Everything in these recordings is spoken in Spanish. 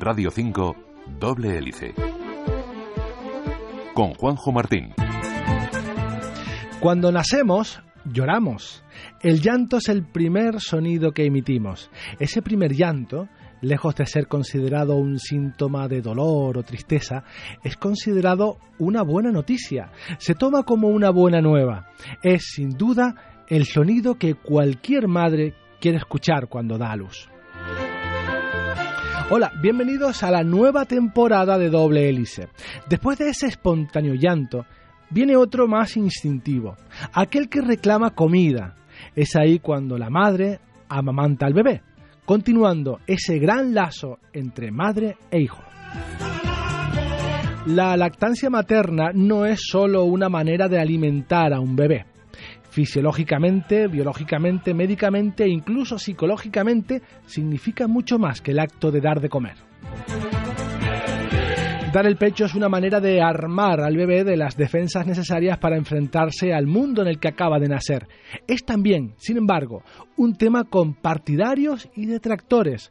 Radio 5, Doble Hélice. Con Juanjo Martín. Cuando nacemos, lloramos. El llanto es el primer sonido que emitimos. Ese primer llanto, lejos de ser considerado un síntoma de dolor o tristeza, es considerado una buena noticia. Se toma como una buena nueva. Es, sin duda, el sonido que cualquier madre quiere escuchar cuando da a luz. Hola, bienvenidos a la nueva temporada de Doble Hélice. Después de ese espontáneo llanto, viene otro más instintivo, aquel que reclama comida. Es ahí cuando la madre amamanta al bebé, continuando ese gran lazo entre madre e hijo. La lactancia materna no es solo una manera de alimentar a un bebé. Fisiológicamente, biológicamente, médicamente e incluso psicológicamente significa mucho más que el acto de dar de comer. Dar el pecho es una manera de armar al bebé de las defensas necesarias para enfrentarse al mundo en el que acaba de nacer. Es también, sin embargo, un tema con partidarios y detractores.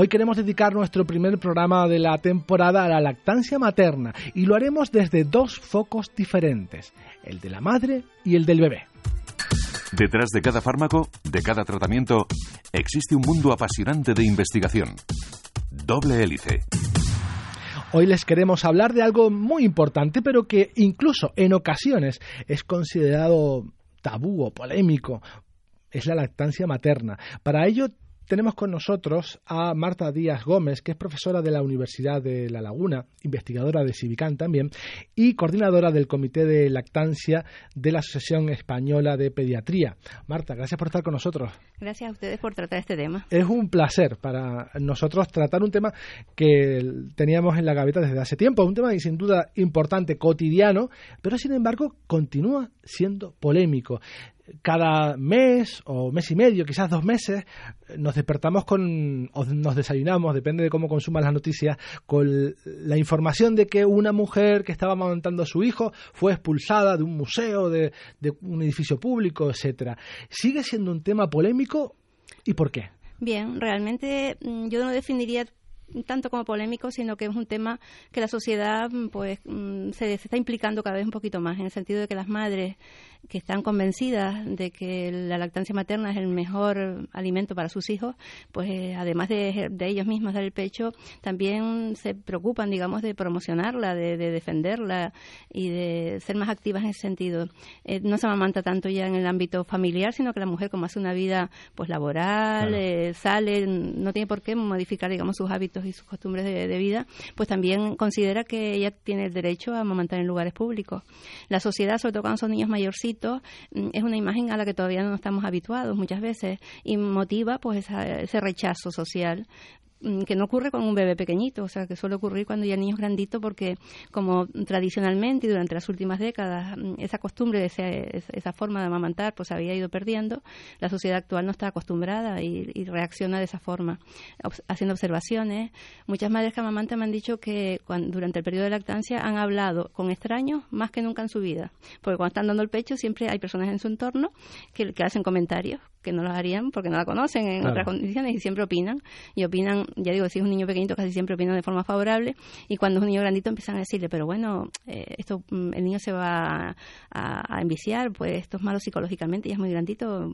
Hoy queremos dedicar nuestro primer programa de la temporada a la lactancia materna y lo haremos desde dos focos diferentes, el de la madre y el del bebé. Detrás de cada fármaco, de cada tratamiento, existe un mundo apasionante de investigación. Doble hélice. Hoy les queremos hablar de algo muy importante, pero que incluso en ocasiones es considerado tabú o polémico. Es la lactancia materna. Para ello tenemos con nosotros a Marta Díaz Gómez, que es profesora de la Universidad de La Laguna, investigadora de Civicán también, y coordinadora del Comité de Lactancia de la Asociación Española de Pediatría. Marta, gracias por estar con nosotros. Gracias a ustedes por tratar este tema. Es un placer para nosotros tratar un tema que teníamos en la gaveta desde hace tiempo, un tema sin duda importante, cotidiano, pero sin embargo continúa siendo polémico cada mes o mes y medio, quizás dos meses, nos despertamos con, o nos desayunamos, depende de cómo consuman las noticias, con la información de que una mujer que estaba amamantando a su hijo fue expulsada de un museo, de, de un edificio público, etcétera. ¿Sigue siendo un tema polémico y por qué? Bien, realmente mm, yo no definiría tanto como polémico, sino que es un tema que la sociedad pues mm, se, está implicando cada vez un poquito más, en el sentido de que las madres que están convencidas de que la lactancia materna es el mejor alimento para sus hijos, pues eh, además de, ellos mismos dar el pecho, también se preocupan, digamos, de promocionarla, de, defenderla y de ser más activas en ese sentido. Eh, no se amamanta tanto ya en el ámbito familiar, sino que la mujer, como hace una vida pues laboral, eh, sale, no tiene por qué modificar, digamos, sus hábitos y sus costumbres de, vida, pues también considera que ella tiene el derecho a amamantar en lugares públicos. La sociedad, sobre todo cuando son niños mayorcitos, Mm, es una imagen a la que todavía no estamos habituados muchas veces y motiva pues ese rechazo social que no ocurre con un bebé pequeñito, o sea, que suele ocurrir cuando ya el niño es grandito porque como tradicionalmente y durante las últimas décadas mm, esa costumbre, esa, esa forma de amamantar pues había ido perdiendo, la sociedad actual no está acostumbrada y, reacciona de esa forma, haciendo observaciones. Muchas madres que amamantan me han dicho que durante el periodo de lactancia han hablado con extraños más que nunca en su vida, porque cuando están dando el pecho siempre hay personas en su entorno que, que hacen comentarios que no lo harían porque no la conocen en otras condiciones y siempre opinan. Y opinan, ya digo, si es un niño pequeñito casi siempre opinan de forma favorable y cuando es un niño grandito empiezan a decirle, pero bueno, eh, esto mm, el niño se va a, enviciar, pues esto es malo psicológicamente, ya es muy grandito,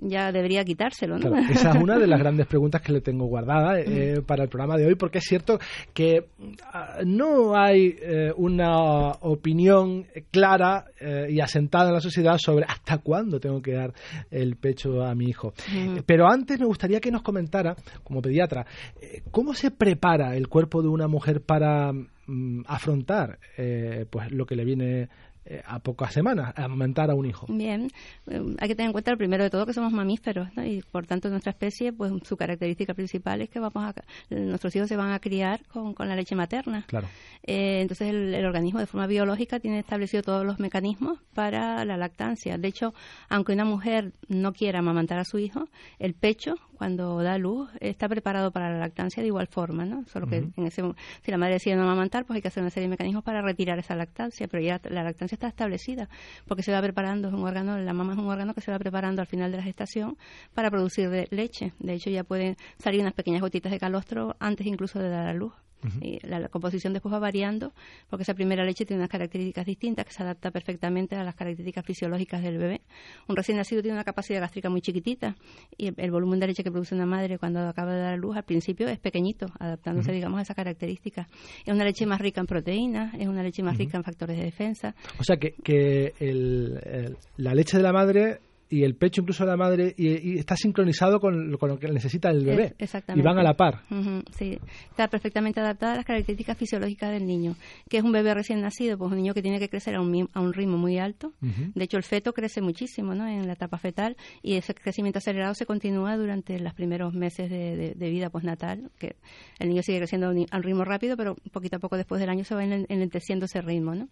ya debería quitárselo. ¿no? esa es una de las grandes preguntas que le tengo guardada eh, para el programa de hoy porque es cierto que ah, no hay eh, una opinión clara y asentada en la sociedad sobre hasta cuándo tengo que dar el pecho a mi hijo. Pero antes me gustaría que nos comentara, como pediatra, eh, cómo se prepara el cuerpo de una mujer para mm, afrontar eh, pues lo que le viene eh, a pocas semanas, a amamantar a un hijo. Bien, eh, hay que tener en cuenta, primero de todo, que somos mamíferos, y por tanto nuestra especie, pues su característica principal es que vamos a, nuestros hijos se van a criar con, con la leche materna. Claro. Eh, entonces el, organismo de forma biológica tiene establecido todos los mecanismos para la lactancia. De hecho, aunque una mujer no quiera amamantar a su hijo, el pecho, cuando da luz, está preparado para la lactancia de igual forma, ¿no? Solo que en ese, si la madre decide no amamantar, pues hay que hacer una serie de mecanismos para retirar esa lactancia, pero ya la lactancia está establecida, porque se va preparando, es un órgano, la mamá es un órgano que se va preparando al final de la gestación para producir leche. De hecho, ya pueden salir unas pequeñas gotitas de calostro antes incluso de dar a luz y la, composición después va variando porque esa primera leche tiene unas características distintas que se adapta perfectamente a las características fisiológicas del bebé. Un recién nacido tiene una capacidad gástrica muy chiquitita y el, volumen de leche que produce una madre cuando acaba de dar a luz al principio es pequeñito, adaptándose, digamos, a esas características. Es una leche más rica en proteínas, es una leche más rica en factores de defensa. O sea que, que la leche de la madre y el pecho incluso de la madre y, está sincronizado con, lo que necesita el bebé. exactamente. Y van a la par. sí, está perfectamente adaptada a las características fisiológicas del niño. que es un bebé recién nacido? Pues un niño que tiene que crecer a un, a un ritmo muy alto. De hecho, el feto crece muchísimo ¿no? en la etapa fetal y ese crecimiento acelerado se continúa durante los primeros meses de, vida postnatal, que el niño sigue creciendo a un, ritmo rápido, pero poquito a poco después del año se va enlenteciendo ese ritmo. ¿no?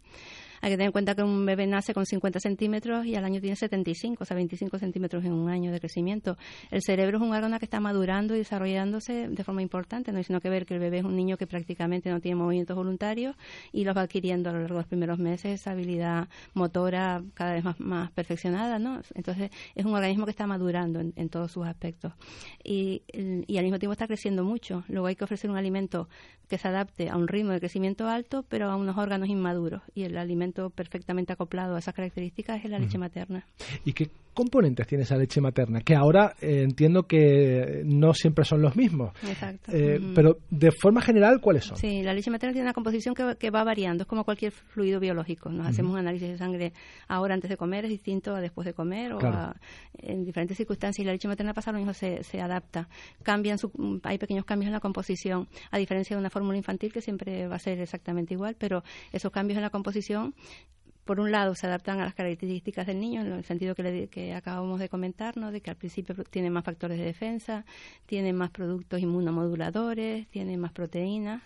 Hay que tener en cuenta que un bebé nace con 50 centímetros y al año tiene 75, o sea, 25 centímetros en un año de crecimiento. El cerebro es un órgano que está madurando y desarrollándose de forma importante, no hay sino que ver que el bebé es un niño que prácticamente no tiene movimientos voluntarios y los va adquiriendo a lo largo de los primeros meses esa habilidad motora cada vez más, perfeccionada, ¿no? Entonces, es un organismo que está madurando en, todos sus aspectos y, y al mismo tiempo está creciendo mucho. Luego hay que ofrecer un alimento que se adapte a un ritmo de crecimiento alto, pero a unos órganos inmaduros. Y el alimento perfectamente acoplado a esas características es la leche materna. ¿Y qué componentes tiene esa leche materna? Que ahora eh, entiendo que no siempre son los mismos. Exacto. Eh, pero de forma general, ¿cuáles son? Sí, la leche materna tiene una composición que, va variando, es como cualquier fluido biológico. Nos hacemos un análisis de sangre ahora antes de comer, es distinto a después de comer o en diferentes circunstancias. Y la leche materna pasa lo mismo, se, se adapta. Cambian hay pequeños cambios en la composición, a diferencia de una fórmula infantil que siempre va a ser exactamente igual, pero esos cambios en la composición por un lado, se adaptan a las características del niño, en el sentido que, que acabamos de comentar, ¿no? de que al principio tiene más factores de defensa, tiene más productos inmunomoduladores, tiene más proteínas,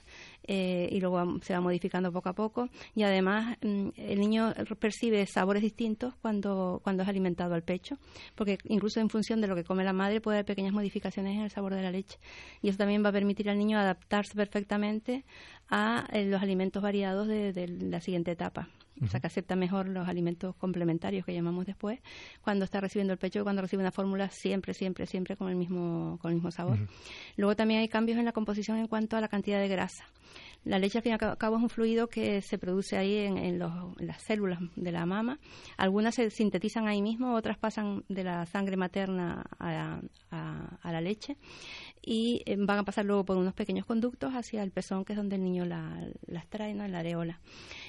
eh, y luego se va modificando poco a poco. Y además, mm, el niño percibe sabores distintos cuando, cuando es alimentado al pecho, porque incluso en función de lo que come la madre puede haber pequeñas modificaciones en el sabor de la leche. Y eso también va a permitir al niño adaptarse perfectamente a eh, los alimentos variados de la siguiente etapa o sea, que acepta mejor los alimentos complementarios que llamamos después, cuando está recibiendo el pecho, cuando recibe una fórmula siempre, siempre, siempre con el mismo, con el mismo sabor. Luego también hay cambios en la composición en cuanto a la cantidad de grasa. La leche, al fin y al cabo, es un fluido que se produce ahí en, las células de la mama. Algunas se sintetizan ahí mismo, otras pasan de la sangre materna a, la leche y eh, van a pasar luego por unos pequeños conductos hacia el pezón, que es donde el niño las trae, en la areola.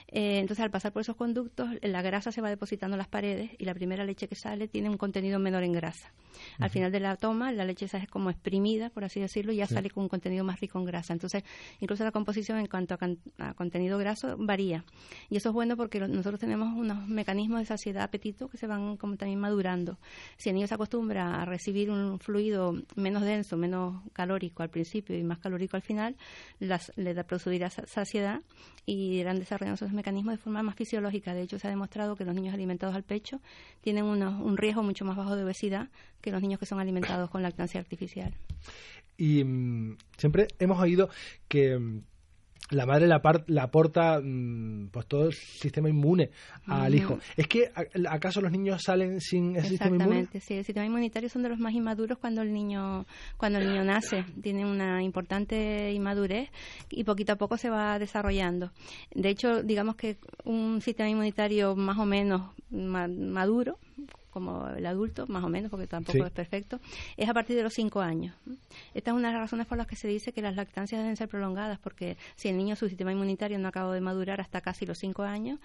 Eh, entonces, al pasar por esos conductos, la grasa se va depositando en las paredes y la primera leche que sale tiene un contenido menor en grasa. Al final de la toma, la leche esa es como exprimida, por así decirlo, y ya sale con un contenido más rico en grasa. Entonces, incluso la composición en cuanto a, contenido graso varía. Y eso es bueno porque nosotros tenemos unos mecanismos de saciedad, apetito, que se van como también madurando. Si el niño se acostumbra a recibir un fluido menos denso, menos calórico al principio y más calórico al final, las, le da producirá saciedad y irán desarrollando mecanismos de forma más fisiológica. De hecho, se ha demostrado que los niños alimentados al pecho tienen un riesgo mucho más bajo de obesidad que los niños que son alimentados con lactancia artificial. Y mm, siempre hemos oído que mm, la madre le, aporta mm, pues todo el sistema inmune al hijo. ¿Es que acaso los niños salen sin ese sistema inmune? Exactamente, sí. El sistema inmunitario son de los más inmaduros cuando el niño cuando el niño nace. Tiene una importante inmadurez y poquito a poco se va desarrollando. De hecho, digamos que un sistema inmunitario más o menos maduro como el adulto, más o menos, porque tampoco es perfecto, es a partir de los cinco años. Esta es una de las razones por las que se dice que las lactancias deben ser prolongadas, porque si el niño su sistema inmunitario no acaba de madurar hasta casi los cinco años,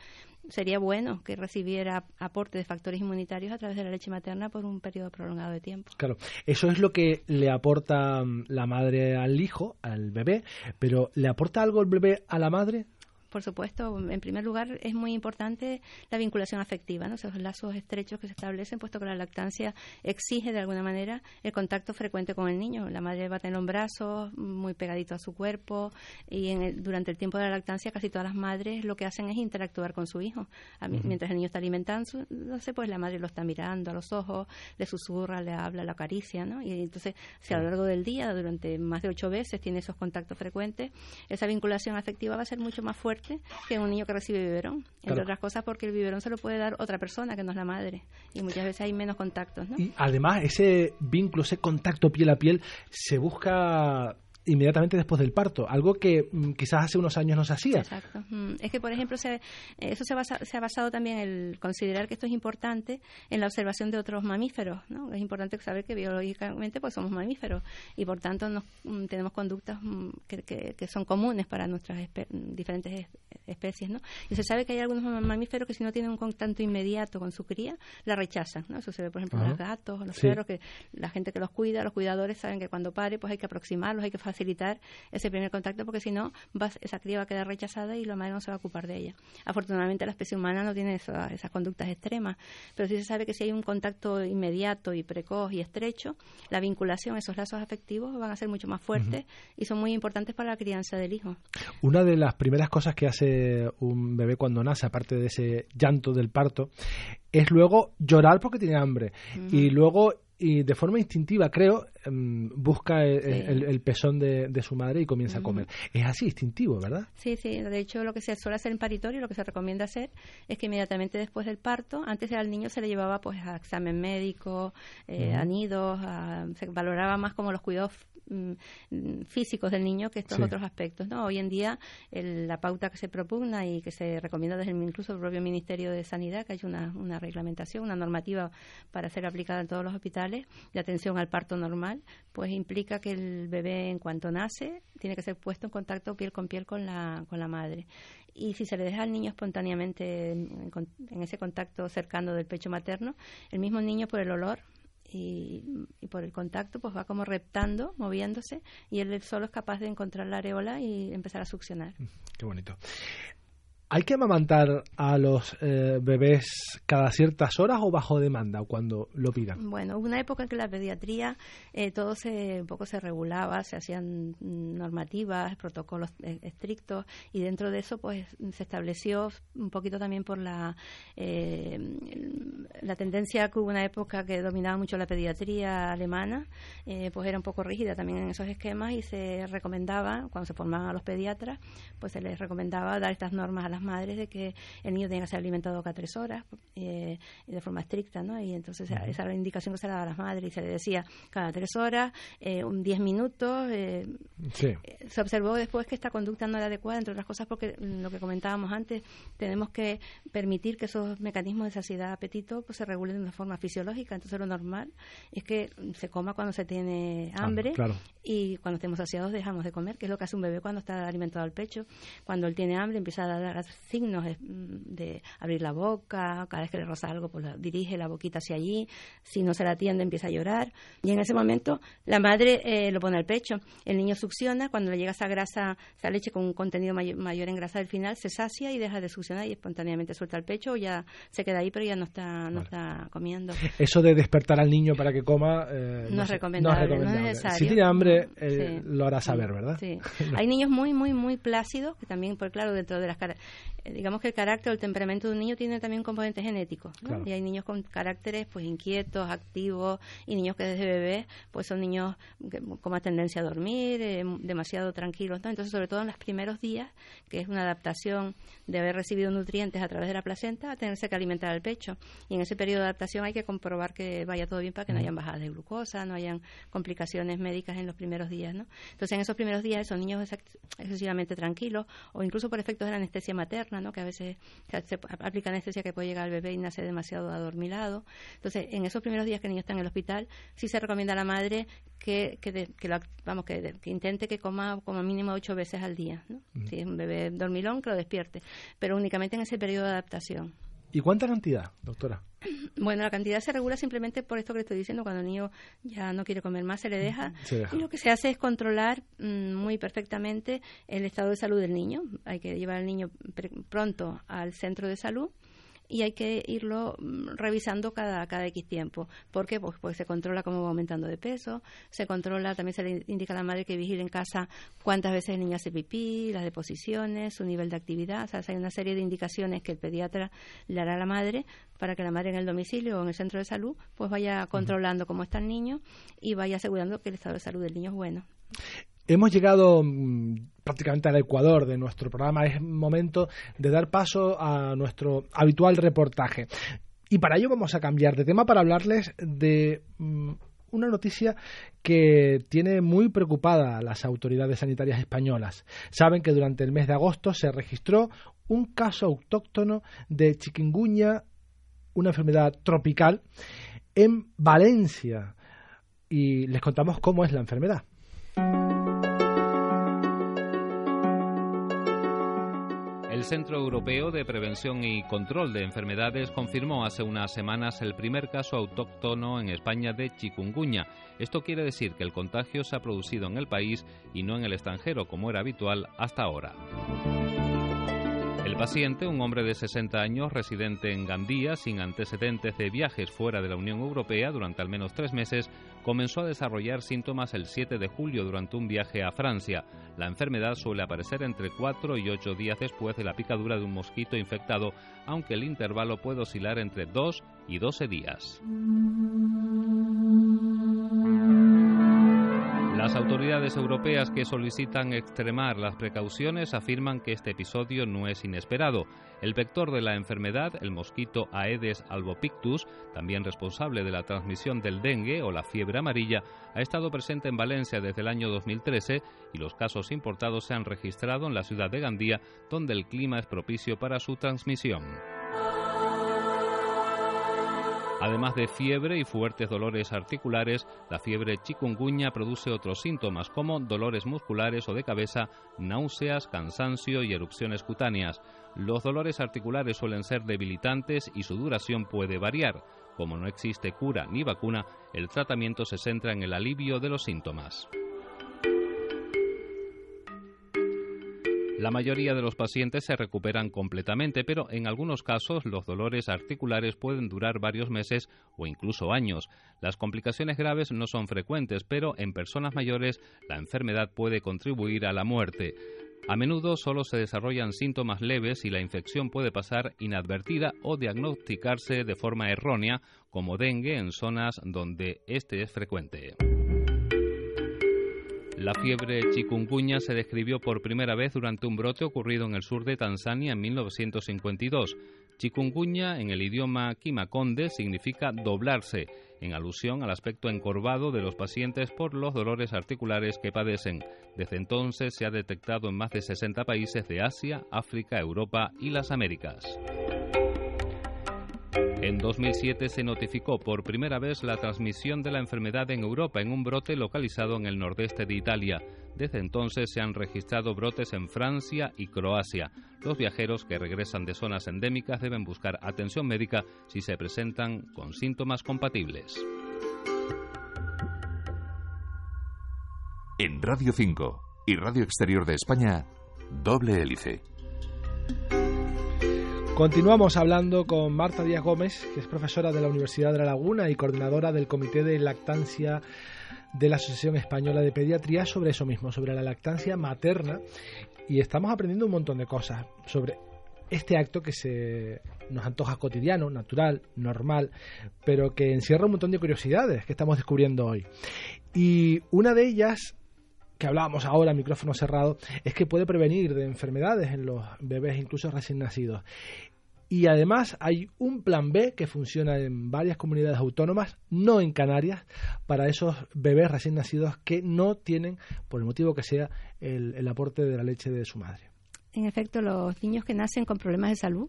sería bueno que recibiera aporte de factores inmunitarios a través de la leche materna por un periodo prolongado de tiempo. Claro, eso es lo que le aporta mm, la madre al hijo, al bebé, pero ¿le aporta algo el bebé a la madre? Por supuesto, en primer lugar es muy importante la vinculación afectiva, ¿no? esos lazos estrechos que se establecen, puesto que la lactancia exige de alguna manera el contacto frecuente con el niño. La madre va a tener un brazo muy pegadito a su cuerpo y en durante el tiempo de la lactancia casi todas las madres lo que hacen es interactuar con su hijo. Mientras el niño está alimentándose, pues la madre lo está mirando a los ojos, le susurra, le habla, le acaricia, ¿no? Y entonces, si a lo largo del día, durante más de ocho veces, tiene esos contactos frecuentes, esa vinculación afectiva va a ser mucho más fuerte fuerte que un niño que recibe biberón. Entre otras cosas porque el biberón se lo puede dar otra persona que no es la madre. Y muchas veces hay menos contactos. ¿no? Y además ese vínculo, ese contacto piel a piel, se busca inmediatamente después del parto, algo que mm, quizás hace unos años no se hacía. Exacto. Mm, es que, por ejemplo, se, eso se, se ha basado también en considerar que esto es importante en la observación de otros mamíferos. ¿no? Es importante saber que biológicamente pues somos mamíferos y, por tanto, nos, mm, tenemos conductas que, que, son comunes para nuestras diferentes especies. ¿no? Y se sabe que hay algunos mamíferos que si no tienen un contacto inmediato con su cría, la rechazan. ¿no? Eso se ve, por ejemplo, en los gatos, los perros, que la gente que los cuida, los cuidadores saben que cuando pare pues hay que aproximarlos, hay que facilitar ese primer contacto porque si no esa cría va a quedar rechazada y la madre no se va a ocupar de ella. Afortunadamente la especie humana no tiene esas conductas extremas, pero sí se sabe que si hay un contacto inmediato y precoz y estrecho, la vinculación, esos lazos afectivos van a ser mucho más fuertes y son muy importantes para la crianza del hijo. Una de las primeras cosas que hace un bebé cuando nace, aparte de ese llanto del parto, es luego llorar porque tiene hambre. Y luego y de forma instintiva, creo, em, busca el, pezón de, su madre y comienza a comer. Es así, instintivo, ¿verdad? Sí, sí. De hecho, lo que se suele hacer en paritorio, lo que se recomienda hacer, es que inmediatamente después del parto, antes al niño se le llevaba pues a examen médico, eh, a nidos, se valoraba más como los cuidados mm, físicos del niño que estos otros aspectos. ¿no? Hoy en día, la pauta que se propugna y que se recomienda desde el, incluso el propio Ministerio de Sanidad, que hay una, una reglamentación, una normativa para ser aplicada en todos los hospitales, de atención al parto normal, pues implica que el bebé en cuanto nace tiene que ser puesto en contacto piel con piel con la, con la madre. Y si se le deja al niño espontáneamente en, ese contacto cercano del pecho materno, el mismo niño por el olor y, y, por el contacto pues va como reptando, moviéndose y él solo es capaz de encontrar la areola y empezar a succionar. Qué bonito. ¿Hay que amamantar a los eh, bebés cada ciertas horas o bajo demanda cuando lo pidan? Bueno, hubo una época en que la pediatría eh, todo se, un poco se regulaba, se hacían normativas, protocolos eh, estrictos y dentro de eso pues se estableció un poquito también por la, la tendencia que hubo una época que dominaba mucho la pediatría alemana, pues era un poco rígida también en esos esquemas y se recomendaba, cuando se formaban a los pediatras, pues se les recomendaba dar estas normas a las madres de que el niño tenga que ser alimentado cada tres horas eh, de forma estricta, ¿no? Y entonces esa era la indicación que se le daba a las madres y se le decía cada tres horas, eh, un diez minutos. Eh, se observó después que esta conducta no era adecuada, entre otras cosas porque lo que comentábamos antes, tenemos que permitir que esos mecanismos de saciedad, apetito, pues se regulen de una forma fisiológica. Entonces lo normal es que se coma cuando se tiene hambre y cuando estemos saciados dejamos de comer, que es lo que hace un bebé cuando está alimentado al pecho. Cuando él tiene hambre empieza a dar signos de, abrir la boca, cada vez que le roza algo, pues dirige la boquita hacia allí, si no se la atiende empieza a llorar, y en ese momento la madre eh, lo pone al pecho, el niño succiona, cuando le llega esa grasa, esa leche con un contenido mayor, en grasa del final, se sacia y deja de succionar y espontáneamente suelta el pecho, o ya se queda ahí, pero ya no está, no está comiendo. Eso de despertar al niño para que coma eh, no, es recomendable, no, es necesario. Si tiene hambre, eh, lo hará saber, ¿verdad? Sí. Hay niños muy, muy, muy plácidos, que también, por claro, dentro de las digamos que el carácter o el temperamento de un niño tiene también un componente genético. Y hay niños con caracteres pues inquietos, activos, y niños que desde bebés pues son niños con más tendencia a dormir, eh, demasiado tranquilos. ¿no? Entonces, sobre todo en los primeros días, que es una adaptación de haber recibido nutrientes a través de la placenta, a tenerse que alimentar al pecho. Y en ese periodo de adaptación hay que comprobar que vaya todo bien para que no hayan bajadas de glucosa, no hayan complicaciones médicas en los primeros días. ¿no? Entonces, en esos primeros días, esos niños excesivamente tranquilos, o incluso por efectos de la anestesia materna, que a veces se aplica anestesia que puede llegar al bebé y nace demasiado adormilado. Entonces, en esos primeros días que el niño está en el hospital, sí se recomienda a la madre que, que, lo, vamos, que, intente que coma como mínimo ocho veces al día. Si es un bebé dormilón, que lo despierte, pero únicamente en ese periodo de adaptación. ¿Y cuánta cantidad, doctora? Bueno, la cantidad se regula simplemente por esto que le estoy diciendo, cuando el niño ya no quiere comer más, se le deja. Y lo que se hace es controlar mm, muy perfectamente el estado de salud del niño. Hay que llevar al niño pronto al centro de salud y hay que irlo mm, revisando cada, cada X tiempo. ¿Por qué? Pues, pues se controla cómo va aumentando de peso, se controla, también se le indica a la madre que vigile en casa cuántas veces el niño hace pipí, las deposiciones, su nivel de actividad. O sea, hay una serie de indicaciones que el pediatra le hará a la madre para que la madre en el domicilio o en el centro de salud pues vaya controlando cómo está el niño y vaya asegurando que el estado de salud del niño es bueno. hemos llegado mm, prácticamente al ecuador de nuestro programa. Es momento de dar paso a nuestro habitual reportaje. Y para ello vamos a cambiar de tema para hablarles de mm, una noticia que tiene muy preocupada a las autoridades sanitarias españolas. Saben que durante el mes de agosto se registró un caso autóctono de chikungunya, una enfermedad tropical, en Valencia. Y les contamos cómo es la enfermedad. El Centro Europeo de Prevención y Control de Enfermedades confirmó hace unas semanas el primer caso autóctono en España de chikungunya. Esto quiere decir que el contagio se ha producido en el país y no en el extranjero, como era habitual hasta ahora. El paciente, un hombre de 60 años residente en Gandía, sin antecedentes de viajes fuera de la Unión Europea durante al menos tres meses, comenzó a desarrollar síntomas el 7 de julio durante un viaje a Francia. La enfermedad suele aparecer entre 4 y 8 días después de la picadura de un mosquito infectado, aunque el intervalo puede oscilar entre 2 y 12 días. Las autoridades europeas que solicitan extremar las precauciones afirman que este episodio no es inesperado. El vector de la enfermedad, el mosquito Aedes albopictus, también responsable de la transmisión del dengue o la fiebre amarilla, ha estado presente en Valencia desde el año 2013 y los casos importados se han registrado en la ciudad de Gandía, donde el clima es propicio para su transmisión. Además de fiebre y fuertes dolores articulares, la fiebre chikungunya produce otros síntomas como dolores musculares o de cabeza, náuseas, cansancio y erupciones cutáneas. Los dolores articulares suelen ser debilitantes y su duración puede variar. Como no existe cura ni vacuna, el tratamiento se centra en el alivio de los síntomas. La mayoría de los pacientes se recuperan completamente, pero en algunos casos los dolores articulares pueden durar varios meses o incluso años. Las complicaciones graves no son frecuentes, pero en personas mayores la enfermedad puede contribuir a la muerte. A menudo solo se desarrollan síntomas leves y la infección puede pasar inadvertida o diagnosticarse de forma errónea, como dengue en zonas donde este es frecuente. La fiebre chikungunya se describió por primera vez durante un brote ocurrido en el sur de Tanzania en 1952. Chikungunya en el idioma kimakonde significa doblarse, en alusión al aspecto encorvado de los pacientes por los dolores articulares que padecen. Desde entonces se ha detectado en más de 60 países de Asia, África, Europa y las Américas. En 2007 se notificó por primera vez la transmisión de la enfermedad en Europa en un brote localizado en el nordeste de Italia. Desde entonces se han registrado brotes en Francia y Croacia. Los viajeros que regresan de zonas endémicas deben buscar atención médica si se presentan con síntomas compatibles. En Radio 5 y Radio Exterior de España, doble hélice. Continuamos hablando con Marta Díaz Gómez, que es profesora de la Universidad de La Laguna y coordinadora del Comité de Lactancia de la Asociación Española de Pediatría sobre eso mismo, sobre la lactancia materna. Y estamos aprendiendo un montón de cosas sobre este acto que se nos antoja cotidiano, natural, normal, pero que encierra un montón de curiosidades que estamos descubriendo hoy. Y una de ellas que hablábamos ahora, micrófono cerrado, es que puede prevenir de enfermedades en los bebés, incluso recién nacidos. Y además hay un plan B que funciona en varias comunidades autónomas, no en Canarias, para esos bebés recién nacidos que no tienen, por el motivo que sea, el, el aporte de la leche de su madre. En efecto, los niños que nacen con problemas de salud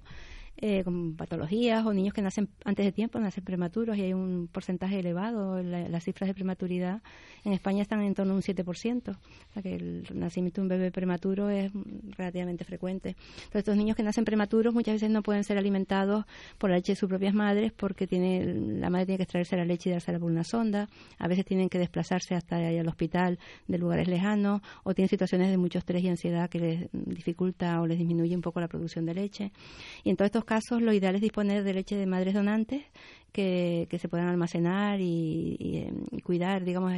eh, con patologías o niños que nacen antes de tiempo, nacen prematuros y hay un porcentaje elevado. las cifras de prematuridad en España están en torno a un 7%, o sea que el nacimiento de un bebé prematuro es relativamente frecuente. Entonces, estos niños que nacen prematuros muchas veces no pueden ser alimentados por la leche de sus propias madres porque tiene, la madre tiene que extraerse la leche y dársela por una sonda. A veces tienen que desplazarse hasta el hospital de lugares lejanos o tienen situaciones de mucho estrés y ansiedad que les dificulta o les disminuye un poco la producción de leche. Y en todos estos casos, lo ideal es disponer de leche de madres donantes que, se puedan almacenar y, y, cuidar, digamos,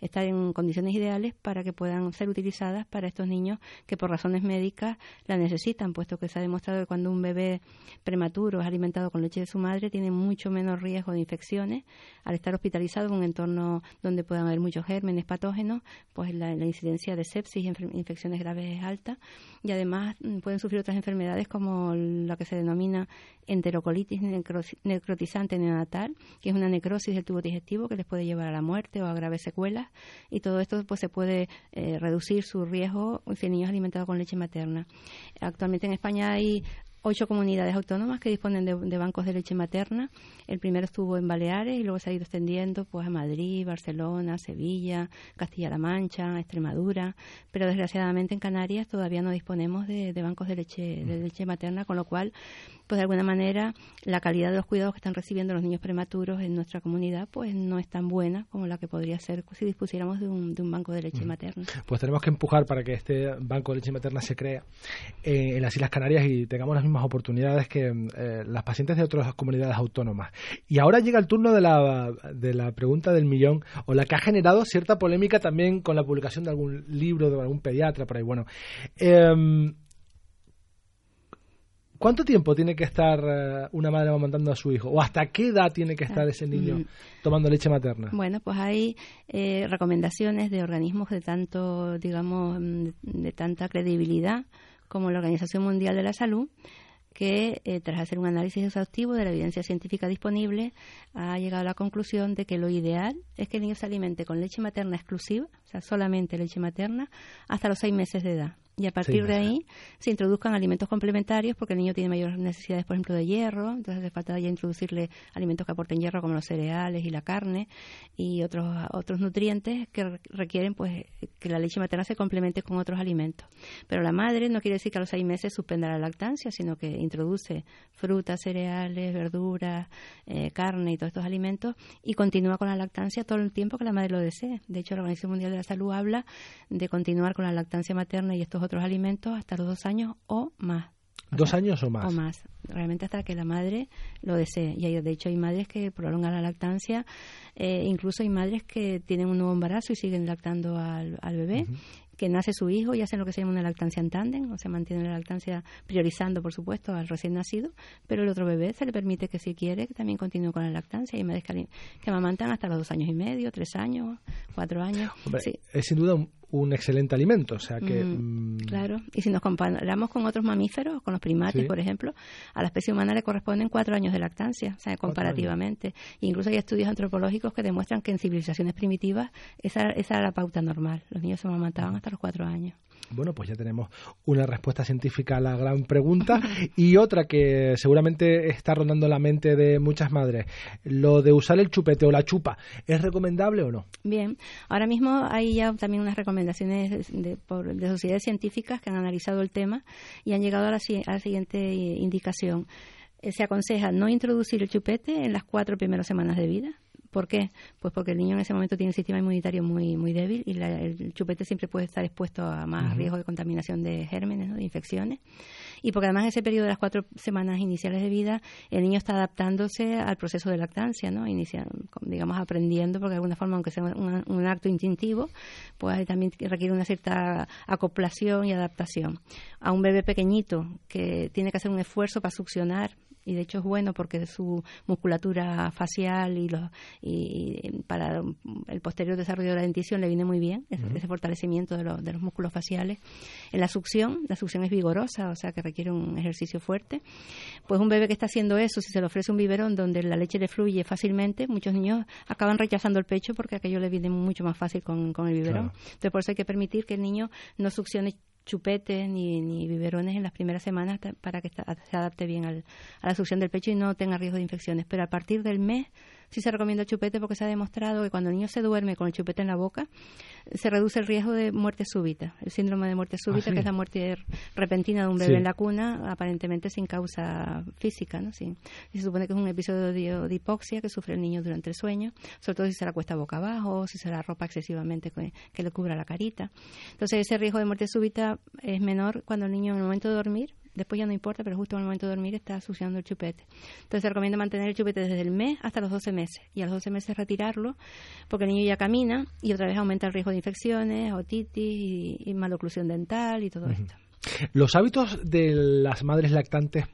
estar en condiciones ideales para que puedan ser utilizadas para estos niños que por razones médicas la necesitan, puesto que se ha demostrado que cuando un bebé prematuro es alimentado con leche de su madre tiene mucho menos riesgo de infecciones. Al estar hospitalizado en un entorno donde puedan haber muchos gérmenes patógenos, pues la, incidencia de sepsis y infecciones graves es alta. Y además mm, pueden sufrir otras enfermedades como la que se denomina enterocolitis necrotizante neonatal, que es una necrosis del tubo digestivo que les puede llevar a la muerte o a graves secuelas y todo esto pues se puede eh, reducir su riesgo si el niño es alimentado con leche materna. Actualmente en España hay ocho comunidades autónomas que disponen de, bancos de leche materna. El primero estuvo en Baleares y luego se ha ido extendiendo pues a Madrid, Barcelona, Sevilla, Castilla-La Mancha, Extremadura, pero desgraciadamente en Canarias todavía no disponemos de, de bancos de leche de leche materna, con lo cual pues de alguna manera la calidad de los cuidados que están recibiendo los niños prematuros en nuestra comunidad pues no es tan buena como la que podría ser si dispusiéramos de un, de un banco de leche materna. Pues tenemos que empujar para que este banco de leche materna se crea eh, en las Islas Canarias y tengamos las mismas oportunidades que eh, las pacientes de otras comunidades autónomas. Y ahora llega el turno de la, de la pregunta del millón o la que ha generado cierta polémica también con la publicación de algún libro de algún pediatra por ahí. Bueno, eh, ¿Cuánto tiempo tiene que estar eh, una madre amamantando a su hijo? ¿O hasta qué edad tiene que estar ese niño mm. tomando leche materna? Bueno, pues hay eh, recomendaciones de organismos de tanto, digamos, mm, de tanta credibilidad como la Organización Mundial de la Salud que eh, tras hacer un análisis exhaustivo de la evidencia científica disponible ha llegado a la conclusión de que lo ideal es que el niño se alimente con leche materna exclusiva, o sea, solamente leche materna, hasta los seis meses de edad y a partir de ahí se introduzcan alimentos complementarios porque el niño tiene mayores necesidades, por ejemplo, de hierro, entonces hace falta ya introducirle alimentos que aporten hierro como los cereales y la carne y otros otros nutrientes que requieren pues que la leche materna se complemente con otros alimentos. Pero la madre no quiere decir que a los seis meses suspenda la lactancia, sino que introduce frutas, cereales, verduras, eh, carne y todos estos alimentos y continúa con la lactancia todo el tiempo que la madre lo desee. De hecho, la Organización Mundial de la Salud habla de continuar con la lactancia materna y estos otros alimentos hasta los dos años o más. ¿Dos años o más? O más. Realmente hasta que la madre lo desee. Y hay, de hecho hay madres que prolongan la lactancia, eh, incluso hay madres que tienen un nuevo embarazo y siguen lactando al, bebé que nace su hijo y hacen lo que se llama una lactancia en tándem, o se mantiene la lactancia priorizando, por supuesto, al recién nacido, pero el otro bebé se le permite que si quiere que también continúe con la lactancia. y madres que, que amamantan hasta los dos años y medio, tres años, cuatro años. Es sin duda un excelente alimento. O sea que. Mm, claro, y si nos comparamos con otros mamíferos, con los primates, por ejemplo, a la especie humana le corresponden cuatro años de lactancia, o sea, comparativamente. incluso hay estudios antropológicos que demuestran que en civilizaciones primitivas esa, esa era la pauta normal. Los niños se amamantaban hasta los cuatro años. Bueno, pues ya tenemos una respuesta científica a la gran pregunta y otra que seguramente está rondando la mente de muchas madres. Lo de usar el chupete o la chupa, ¿es recomendable o no? Bien, ahora mismo hay ya también unas recomendaciones de, sociedades científicas que han analizado el tema y han llegado a la, a la siguiente indicación. Eh, se aconseja no introducir el chupete en las cuatro primeras semanas de vida ¿Por qué? Pues porque el niño en ese momento tiene un sistema inmunitario muy muy débil y el chupete siempre puede estar expuesto a más riesgo de contaminación de gérmenes, de infecciones. Y porque además en ese periodo de las cuatro semanas iniciales de vida, el niño está adaptándose al proceso de lactancia, ¿no? Inicia, digamos, aprendiendo, porque de alguna forma, aunque sea un, acto instintivo, pues también requiere una cierta acoplación y adaptación. A un bebé pequeñito que tiene que hacer un esfuerzo para succionar, y de hecho es bueno porque su musculatura facial y, los, y para el posterior desarrollo de la dentición le viene muy bien ese, fortalecimiento de, los, de los músculos faciales. En la succión, la succión es vigorosa, o sea que requiere un ejercicio fuerte. Pues un bebé que está haciendo eso, si se le ofrece un biberón donde la leche le fluye fácilmente, muchos niños acaban rechazando el pecho porque aquello le viene mucho más fácil con, con el biberón. Entonces por eso hay que permitir que el niño no succione chupetes ni, ni biberones en las primeras semanas para que se adapte bien al, a la succión del pecho y no tenga riesgo de infecciones. Pero a partir del mes sí se recomienda el chupete porque se ha demostrado que cuando el niño se duerme con el chupete en la boca, se reduce el riesgo de muerte súbita. El síndrome de muerte súbita, ah, que es la muerte repentina de un bebé en la cuna, aparentemente sin causa física. ¿no? Sí. se supone que es un episodio de, hipoxia que sufre el niño durante el sueño, sobre todo si se la cuesta boca abajo, si se la ropa excesivamente que, le cubra la carita. Entonces, ese riesgo de muerte súbita es menor cuando el niño en el momento de dormir después ya no importa, pero justo en el momento de dormir está succionando el chupete. Entonces se recomienda mantener el chupete desde el mes hasta los 12 meses y a los 12 meses retirarlo porque el niño ya camina y otra vez aumenta el riesgo de infecciones, otitis y, maloclusión dental y todo esto. Los hábitos de las madres lactantes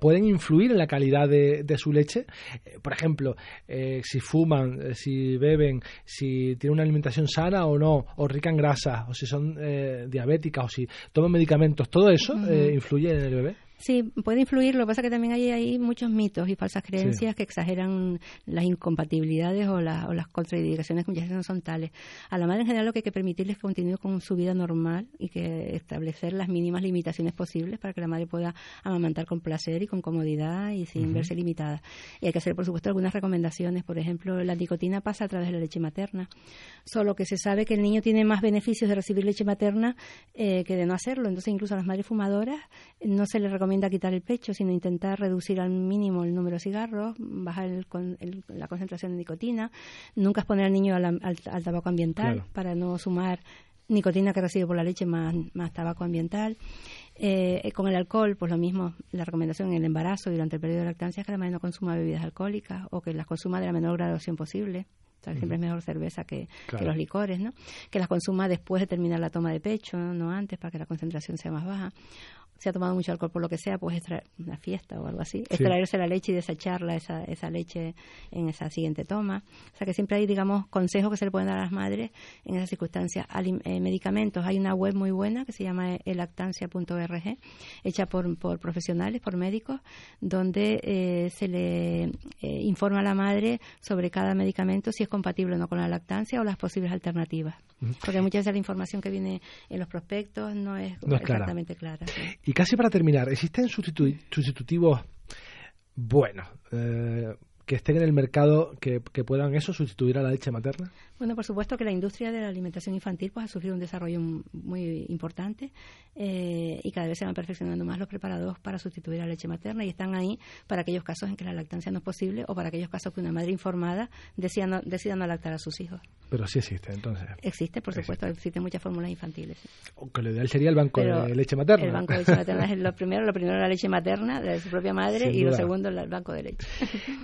pueden influir en la calidad de, su leche. Eh, por ejemplo, eh, si fuman, eh, si beben, si tienen una alimentación sana o no, o rica en grasa, o si son diabéticas, o si toman medicamentos, todo eso influye en el bebé. Sí, puede influir. Lo que pasa es que también hay, hay muchos mitos y falsas creencias que exageran las incompatibilidades o, o las contradicciones que muchas veces no son tales. A la madre en general lo que hay que permitirles es que continúe con su vida normal y que establecer las mínimas limitaciones posibles para que la madre pueda amamantar con placer y con comodidad y sin verse limitada. Y hay que hacer, por supuesto, algunas recomendaciones. Por ejemplo, la nicotina pasa a través de la leche materna. Solo que se sabe que el niño tiene más beneficios de recibir leche materna eh, que de no hacerlo. Entonces, incluso a las madres fumadoras no se les recomienda recomienda quitar el pecho, sino intentar reducir al mínimo el número de cigarros, bajar la concentración de nicotina, nunca exponer al niño al, tabaco ambiental para no sumar nicotina que recibe por la leche más, más tabaco ambiental. Eh, con el alcohol, pues lo mismo, la recomendación en el embarazo y durante el periodo de lactancia es que la madre no consuma bebidas alcohólicas o que las consuma de la menor graduación posible. siempre es mejor cerveza que, que, los licores, ¿no? Que las consuma después de terminar la toma de pecho, no antes, para que la concentración sea más baja se ha tomado mucho alcohol por lo que sea, pues extraer una fiesta o algo así, extraerse la leche y desecharla, esa, esa leche en esa siguiente toma. O sea que siempre hay, digamos, consejos que se le pueden dar a las madres en esas circunstancias. Eh, medicamentos, hay una web muy buena que se llama elactancia.org, hecha por, por profesionales, por médicos, donde eh, se le eh, informa a la madre sobre cada medicamento si es compatible o no con la lactancia o las posibles alternativas. Porque muchas veces la información que viene en los prospectos no es, exactamente clara. Y casi para terminar, ¿existen sustitutivos buenos eh, que estén en el mercado que, que puedan eso sustituir a la leche materna? Bueno, por supuesto que la industria de la alimentación infantil pues, ha sufrido un desarrollo muy importante eh, y cada vez se van perfeccionando más los preparados para sustituir la leche materna y están ahí para aquellos casos en que la lactancia no es posible o para aquellos casos que una madre informada decida no, decida no lactar a sus hijos. Pero sí existe, entonces. Existe, por supuesto, existen muchas fórmulas infantiles. Aunque lo ideal sería el banco de leche materna. El banco de leche materna es lo primero, lo primero la leche materna de su propia madre y lo segundo el banco de leche.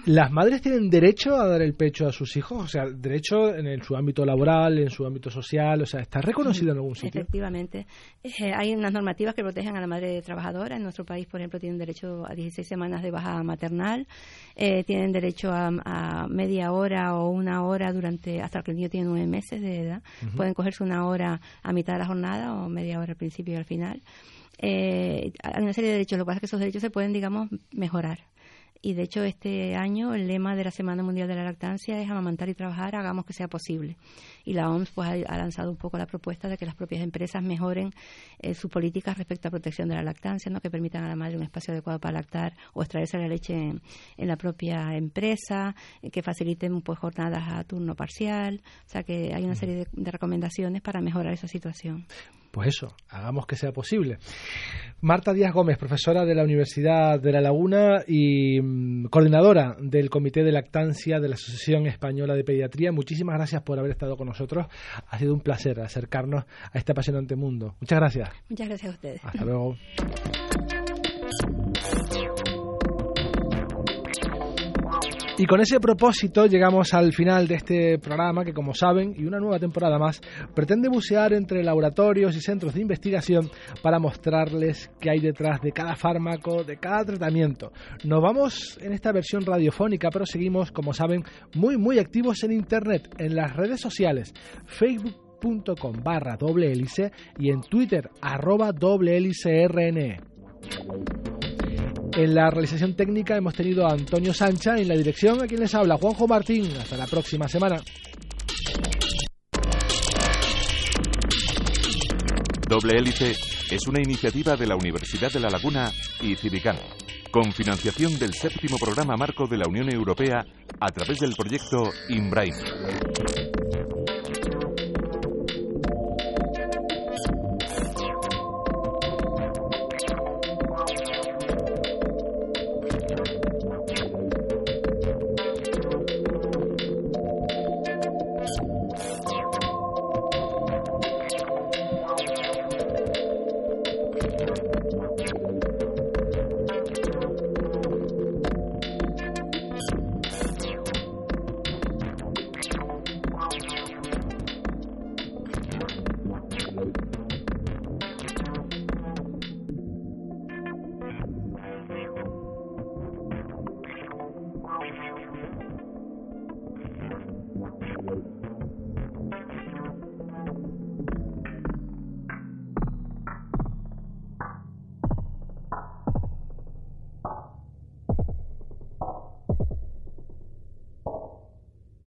¿Las madres tienen derecho a dar el pecho a sus hijos? O sea, derecho en el su ámbito laboral, en su ámbito social, o sea, ¿está reconocido en algún sitio? Efectivamente. Eh, hay unas normativas que protegen a la madre trabajadora. En nuestro país, por ejemplo, tienen derecho a 16 semanas de baja maternal, eh, tienen derecho a, media hora o una hora durante hasta que el niño tiene nueve meses de edad. Pueden cogerse una hora a mitad de la jornada o media hora al principio y al final. Eh, hay una serie de derechos. Lo que pasa es que esos derechos se pueden, digamos, mejorar y de hecho este año el lema de la Semana Mundial de la Lactancia es amamantar y trabajar, hagamos que sea posible. Y la OMS pues ha, lanzado un poco la propuesta de que las propias empresas mejoren eh, sus políticas respecto a protección de la lactancia, ¿no? que permitan a la madre un espacio adecuado para lactar o extraerse la leche en, la propia empresa, eh, que faciliten pues jornadas a turno parcial, o sea que hay una serie de recomendaciones para mejorar esa situación pues eso, hagamos que sea posible. Marta Díaz Gómez, profesora de la Universidad de La Laguna y mm, coordinadora del Comité de Lactancia de la Asociación Española de Pediatría, muchísimas gracias por haber estado con nosotros. Ha sido un placer acercarnos a este apasionante mundo. Muchas gracias. Muchas gracias a ustedes. Hasta luego. Y con ese propósito llegamos al final de este programa que, como saben, y una nueva temporada más, pretende bucear entre laboratorios y centros de investigación para mostrarles qué hay detrás de cada fármaco, de cada tratamiento. Nos vamos en esta versión radiofónica, pero seguimos, como saben, muy, muy activos en Internet, en las redes sociales, facebook.com barra doble hélice y en Twitter arroba doble hélice RNE. En la realización técnica hemos tenido a Antonio Sancha, en la dirección a quien les habla Juanjo Martín. Hasta la próxima semana. Doble Hélice es una iniciativa de la Universidad de La Laguna y Civicán, con financiación del séptimo programa marco de la Unión Europea a través del proyecto INBRAIN.